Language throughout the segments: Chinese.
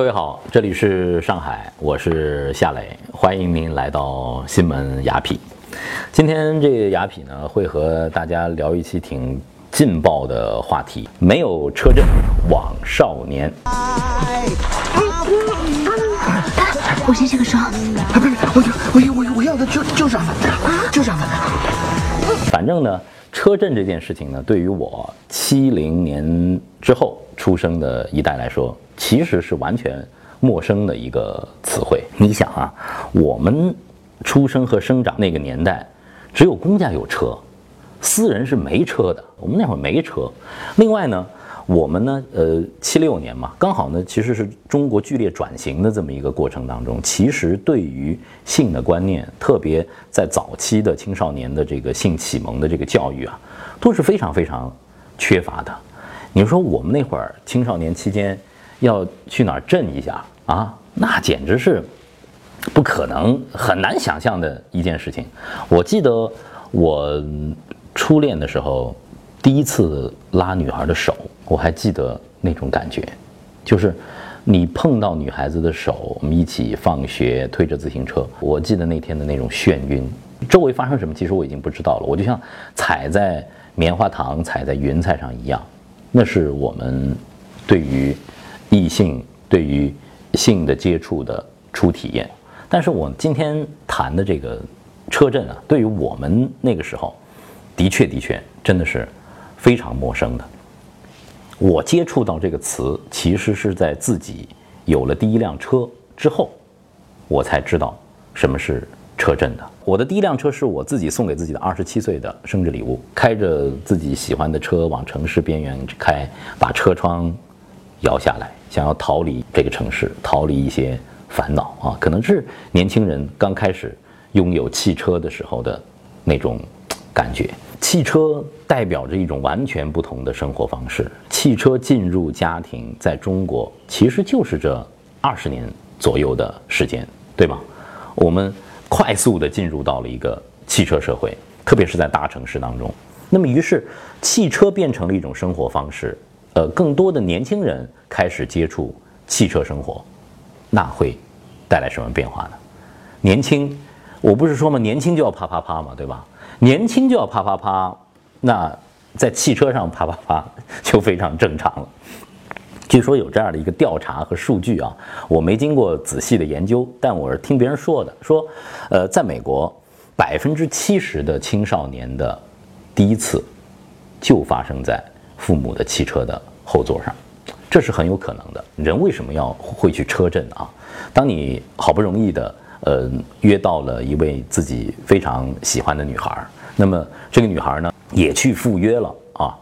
各位好，这里是上海，我是夏磊，欢迎您来到新闻雅痞。今天这雅痞呢，会和大家聊一期挺劲爆的话题，没有车震枉少年。我先下个霜。啊，不是，我我我我要的就就是阿凡达，就是阿凡达。反正呢，车震这件事情呢，对于我七零年之后出生的一代来说，其实是完全陌生的一个词汇。你想啊，我们出生和生长那个年代，只有公家有车，私人是没车的。我们那会儿没车。另外呢，我们呢，呃，七六年嘛，刚好呢，其实是中国剧烈转型的这么一个过程当中，其实对于性的观念，特别在早期的青少年的这个性启蒙的这个教育啊，都是非常非常缺乏的。你说我们那会儿青少年期间要去哪儿震一下啊，那简直是不可能、很难想象的一件事情。我记得我初恋的时候，第一次拉女孩的手，我还记得那种感觉，就是你碰到女孩子的手，我们一起放学推着自行车，我记得那天的那种眩晕。周围发生什么，其实我已经不知道了。我就像踩在棉花糖、踩在云彩上一样，那是我们对于异性、对于性的接触的初体验。但是我今天谈的这个车震啊，对于我们那个时候，的确的确真的是非常陌生的。我接触到这个词，其实是在自己有了第一辆车之后，我才知道什么是车震的。我的第一辆车是我自己送给自己的二十七岁的生日礼物，开着自己喜欢的车往城市边缘开，把车窗摇下来，想要逃离这个城市，逃离一些烦恼啊，可能是年轻人刚开始拥有汽车的时候的那种感觉。汽车代表着一种完全不同的生活方式。汽车进入家庭，在中国其实就是这二十年左右的时间，对吗？我们快速地进入到了一个汽车社会，特别是在大城市当中。那么，于是汽车变成了一种生活方式。呃，更多的年轻人开始接触汽车生活，那会带来什么变化呢？年轻，我不是说嘛，年轻就要啪啪啪嘛，对吧？年轻就要啪啪啪，那在汽车上啪啪啪就非常正常了。据说有这样的一个调查和数据啊，我没经过仔细的研究，但我是听别人说的，说，呃，在美国，百分之七十的青少年的第一次就发生在父母的汽车的后座上，这是很有可能的。人为什么要会去车震啊？当你好不容易的。呃，约到了一位自己非常喜欢的女孩儿，那么这个女孩儿呢也去赴约了啊，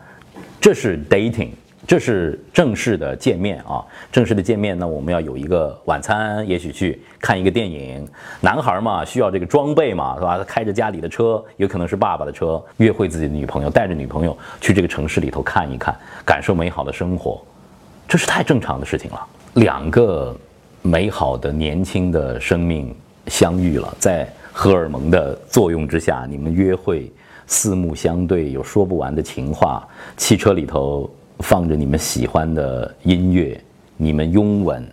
这是 dating，这是正式的见面啊，正式的见面呢，我们要有一个晚餐，也许去看一个电影。男孩嘛，需要这个装备嘛，是吧？他开着家里的车，有可能是爸爸的车，约会自己的女朋友，带着女朋友去这个城市里头看一看，感受美好的生活，这是太正常的事情了。两个美好的年轻的生命。相遇了，在荷尔蒙的作用之下，你们约会，四目相对，有说不完的情话。汽车里头放着你们喜欢的音乐，你们拥吻，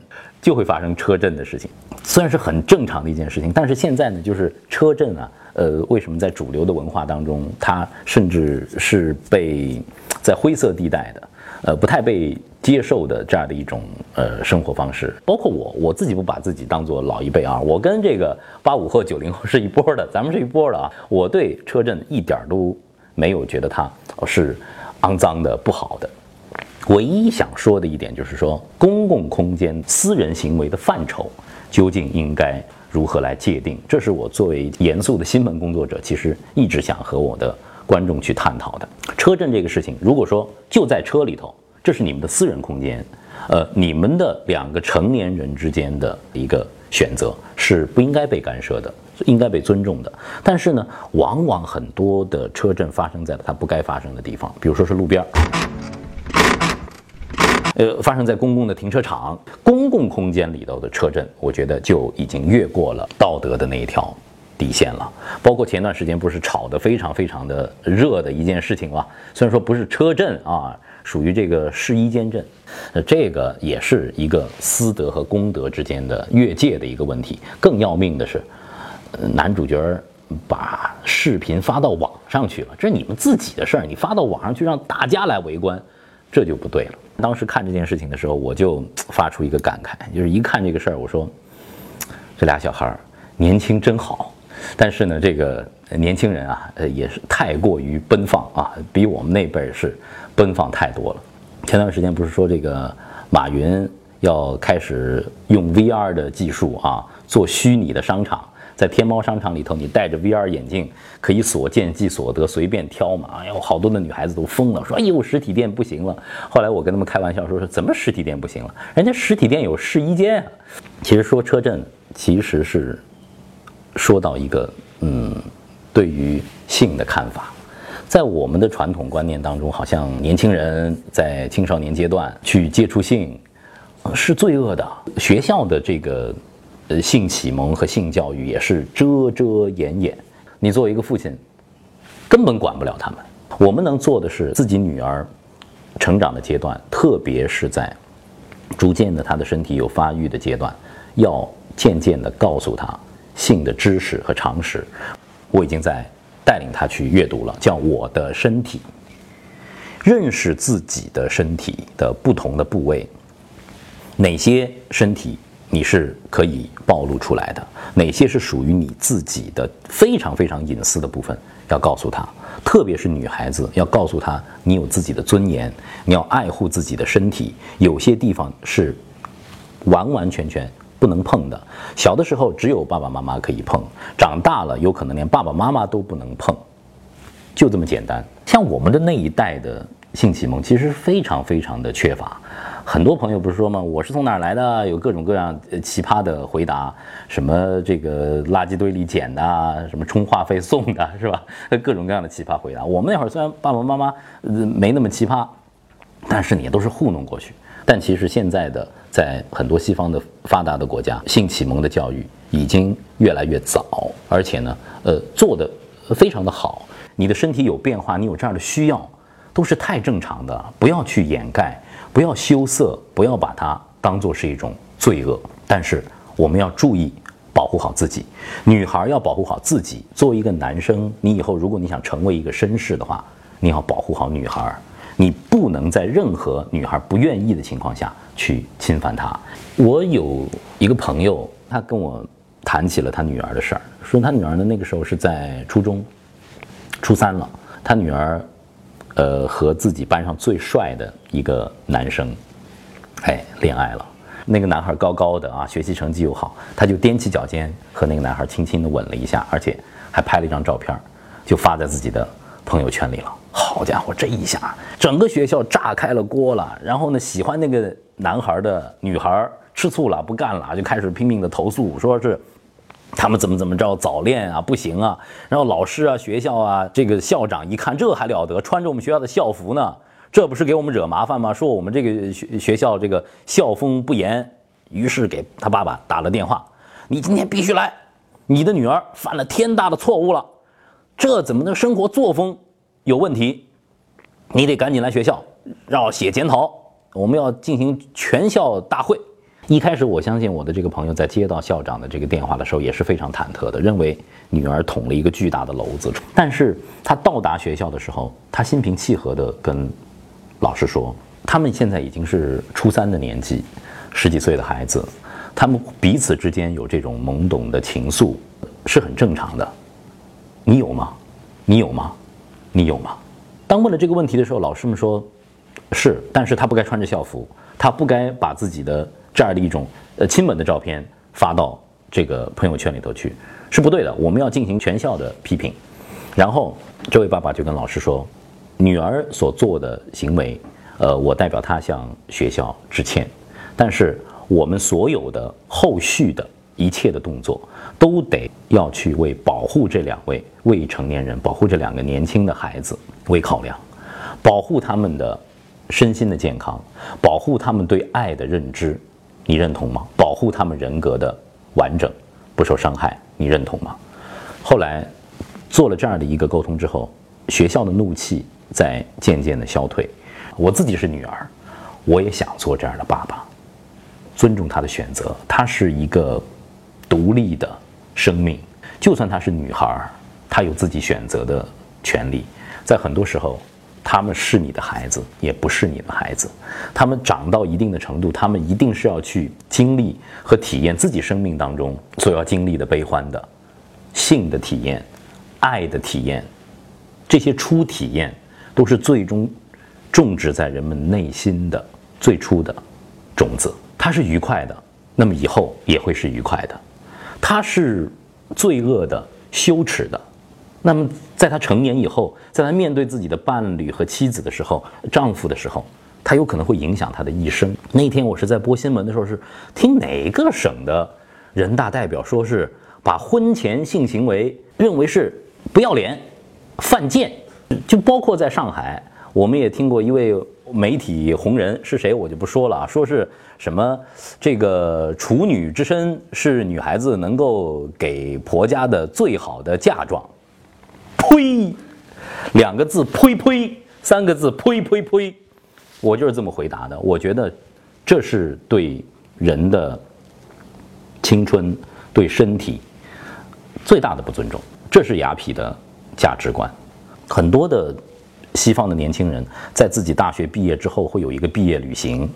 就会发生车震的事情。虽然是很正常的一件事情，但是现在呢，就是车震啊，呃，为什么在主流的文化当中，它甚至是被在灰色地带的，呃，不太被。接受的这样的一种呃生活方式，包括我我自己不把自己当做老一辈啊，我跟这个八五后九零后是一波的，咱们是一波的啊。我对车震一点都没有觉得它是肮脏的、不好的。唯一想说的一点就是说，公共空间私人行为的范畴究竟应该如何来界定？这是我作为严肃的新闻工作者，其实一直想和我的观众去探讨的。车震这个事情，如果说就在车里头。这是你们的私人空间，呃，你们的两个成年人之间的一个选择是不应该被干涉的，应该被尊重的。但是呢，往往很多的车震发生在了它不该发生的地方，比如说是路边儿，呃，发生在公共的停车场、公共空间里头的车震，我觉得就已经越过了道德的那一条底线了。包括前段时间不是炒得非常非常的热的一件事情吗？虽然说不是车震啊。属于这个试衣监镇，呃，这个也是一个私德和公德之间的越界的一个问题。更要命的是，男主角把视频发到网上去了，这是你们自己的事儿，你发到网上去让大家来围观，这就不对了。当时看这件事情的时候，我就发出一个感慨，就是一看这个事儿，我说，这俩小孩年轻真好。但是呢，这个年轻人啊，呃，也是太过于奔放啊，比我们那辈儿是奔放太多了。前段时间不是说这个马云要开始用 VR 的技术啊，做虚拟的商场，在天猫商场里头，你戴着 VR 眼镜可以所见即所得，随便挑嘛。哎呦，好多的女孩子都疯了，说哎呦，实体店不行了。后来我跟他们开玩笑说，说怎么实体店不行了？人家实体店有试衣间啊。其实说车震，其实是。说到一个，嗯，对于性的看法，在我们的传统观念当中，好像年轻人在青少年阶段去接触性是罪恶的。学校的这个呃性启蒙和性教育也是遮遮掩掩。你作为一个父亲，根本管不了他们。我们能做的是，自己女儿成长的阶段，特别是在逐渐的她的身体有发育的阶段，要渐渐的告诉她。性的知识和常识，我已经在带领他去阅读了，叫《我的身体》，认识自己的身体的不同的部位，哪些身体你是可以暴露出来的，哪些是属于你自己的非常非常隐私的部分，要告诉他，特别是女孩子，要告诉他，你有自己的尊严，你要爱护自己的身体，有些地方是完完全全。不能碰的，小的时候只有爸爸妈妈可以碰，长大了有可能连爸爸妈妈都不能碰，就这么简单。像我们的那一代的性启蒙，其实非常非常的缺乏。很多朋友不是说吗？我是从哪儿来的？有各种各样奇葩的回答，什么这个垃圾堆里捡的，什么充话费送的，是吧？各种各样的奇葩回答。我们那会儿虽然爸爸妈妈没那么奇葩，但是你都是糊弄过去。但其实现在的在很多西方的发达的国家，性启蒙的教育已经越来越早，而且呢，呃，做的非常的好。你的身体有变化，你有这样的需要，都是太正常的，不要去掩盖，不要羞涩，不要把它当做是一种罪恶。但是我们要注意保护好自己，女孩要保护好自己。作为一个男生，你以后如果你想成为一个绅士的话，你要保护好女孩。你不能在任何女孩不愿意的情况下去侵犯他。我有一个朋友，他跟我谈起了他女儿的事儿，说他女儿呢那个时候是在初中，初三了。他女儿，呃，和自己班上最帅的一个男生，哎，恋爱了。那个男孩高高的啊，学习成绩又好，他就踮起脚尖和那个男孩轻轻的吻了一下，而且还拍了一张照片，就发在自己的朋友圈里了。好家伙，这一下整个学校炸开了锅了。然后呢，喜欢那个男孩的女孩吃醋了，不干了，就开始拼命的投诉，说是他们怎么怎么着早恋啊，不行啊。然后老师啊、学校啊，这个校长一看，这还了得，穿着我们学校的校服呢，这不是给我们惹麻烦吗？说我们这个学学校这个校风不严，于是给他爸爸打了电话，你今天必须来，你的女儿犯了天大的错误了，这怎么能生活作风有问题？你得赶紧来学校，要写检讨。我们要进行全校大会。一开始，我相信我的这个朋友在接到校长的这个电话的时候也是非常忐忑的，认为女儿捅了一个巨大的篓子。但是他到达学校的时候，他心平气和地跟老师说：“他们现在已经是初三的年纪，十几岁的孩子，他们彼此之间有这种懵懂的情愫，是很正常的。你有吗？你有吗？你有吗？”当问了这个问题的时候，老师们说，是，但是他不该穿着校服，他不该把自己的这样的一种呃亲吻的照片发到这个朋友圈里头去，是不对的。我们要进行全校的批评。然后这位爸爸就跟老师说，女儿所做的行为，呃，我代表她向学校致歉，但是我们所有的后续的一切的动作，都得要去为保护这两位未成年人，保护这两个年轻的孩子。为考量，保护他们的身心的健康，保护他们对爱的认知，你认同吗？保护他们人格的完整，不受伤害，你认同吗？后来做了这样的一个沟通之后，学校的怒气在渐渐的消退，我自己是女儿，我也想做这样的爸爸，尊重他的选择。他是一个独立的生命，就算她是女孩，她有自己选择的权利。在很多时候，他们是你的孩子，也不是你的孩子。他们长到一定的程度，他们一定是要去经历和体验自己生命当中所要经历的悲欢的性的体验、爱的体验。这些初体验都是最终种植在人们内心的最初的种子。它是愉快的，那么以后也会是愉快的。他是罪恶的、羞耻的。那么，在他成年以后，在他面对自己的伴侣和妻子的时候，丈夫的时候，他有可能会影响他的一生。那天我是在播新闻的时候，是听哪个省的人大代表说是把婚前性行为认为是不要脸、犯贱，就包括在上海，我们也听过一位媒体红人是谁，我就不说了啊，说是什么这个处女之身是女孩子能够给婆家的最好的嫁妆。呸！两个字，呸呸；三个字，呸呸呸。我就是这么回答的。我觉得，这是对人的青春、对身体最大的不尊重。这是雅痞的价值观。很多的西方的年轻人在自己大学毕业之后会有一个毕业旅行，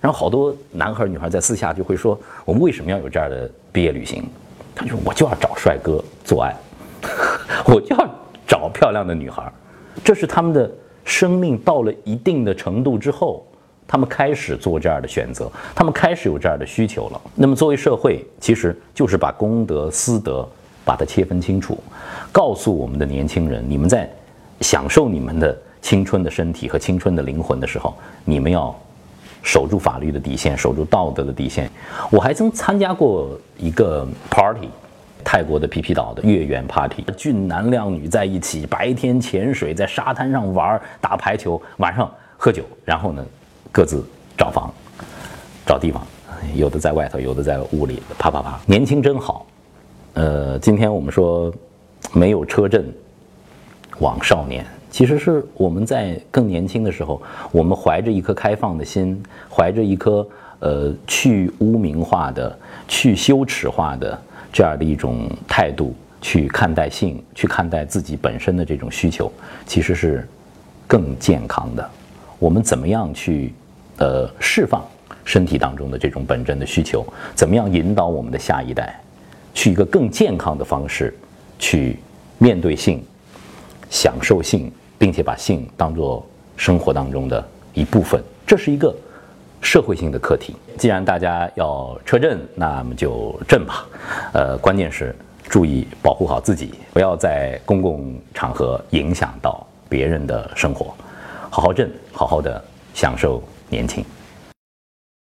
然后好多男孩女孩在私下就会说：“我们为什么要有这样的毕业旅行？”他说：“我就要找帅哥做爱，我就要。”找漂亮的女孩，这是他们的生命到了一定的程度之后，他们开始做这样的选择，他们开始有这样的需求了。那么作为社会，其实就是把公德私德把它切分清楚，告诉我们的年轻人：你们在享受你们的青春的身体和青春的灵魂的时候，你们要守住法律的底线，守住道德的底线。我还曾参加过一个 party。泰国的皮皮岛的月圆 party，俊男靓女在一起，白天潜水，在沙滩上玩打排球，晚上喝酒，然后呢，各自找房，找地方，有的在外头，有的在屋里，啪啪啪，年轻真好。呃，今天我们说没有车震枉少年，其实是我们在更年轻的时候，我们怀着一颗开放的心，怀着一颗呃去污名化的、去羞耻化的。这样的一种态度去看待性，去看待自己本身的这种需求，其实是更健康的。我们怎么样去呃释放身体当中的这种本真的需求？怎么样引导我们的下一代去一个更健康的方式去面对性、享受性，并且把性当做生活当中的一部分？这是一个。社会性的课题，既然大家要车震，那么就震吧。呃，关键是注意保护好自己，不要在公共场合影响到别人的生活，好好震，好好的享受年轻。